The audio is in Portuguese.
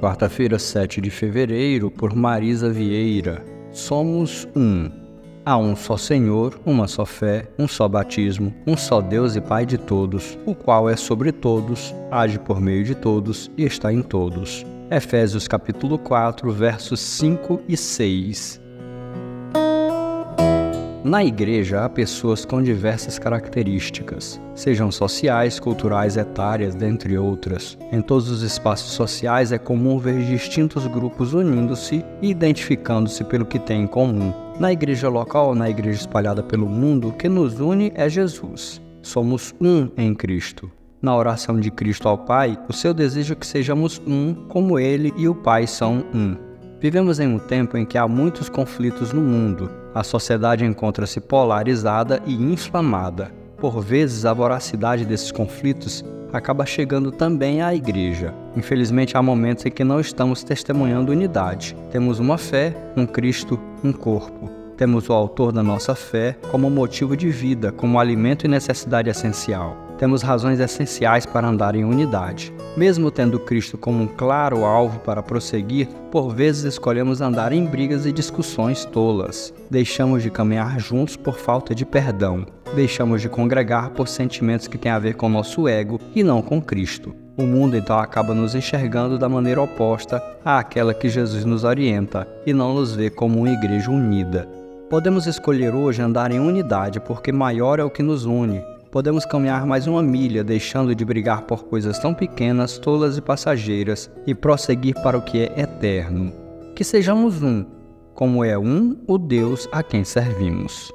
Quarta-feira, 7 de fevereiro, por Marisa Vieira. Somos um. Há um só Senhor, uma só fé, um só batismo, um só Deus e Pai de todos, o qual é sobre todos, age por meio de todos e está em todos. Efésios capítulo 4, versos 5 e 6. Na igreja há pessoas com diversas características, sejam sociais, culturais, etárias, dentre outras. Em todos os espaços sociais é comum ver distintos grupos unindo-se e identificando-se pelo que têm em comum. Na igreja local na igreja espalhada pelo mundo, o que nos une é Jesus. Somos um em Cristo. Na oração de Cristo ao Pai, o seu desejo é que sejamos um, como Ele e o Pai são um. Vivemos em um tempo em que há muitos conflitos no mundo. A sociedade encontra-se polarizada e inflamada. Por vezes, a voracidade desses conflitos acaba chegando também à igreja. Infelizmente, há momentos em que não estamos testemunhando unidade. Temos uma fé, um Cristo, um corpo. Temos o autor da nossa fé como motivo de vida, como alimento e necessidade essencial temos razões essenciais para andar em unidade. Mesmo tendo Cristo como um claro alvo para prosseguir, por vezes escolhemos andar em brigas e discussões tolas. Deixamos de caminhar juntos por falta de perdão. Deixamos de congregar por sentimentos que têm a ver com nosso ego e não com Cristo. O mundo então acaba nos enxergando da maneira oposta àquela que Jesus nos orienta e não nos vê como uma igreja unida. Podemos escolher hoje andar em unidade porque maior é o que nos une podemos caminhar mais uma milha, deixando de brigar por coisas tão pequenas, tolas e passageiras, e prosseguir para o que é eterno. Que sejamos um, como é um o Deus a quem servimos.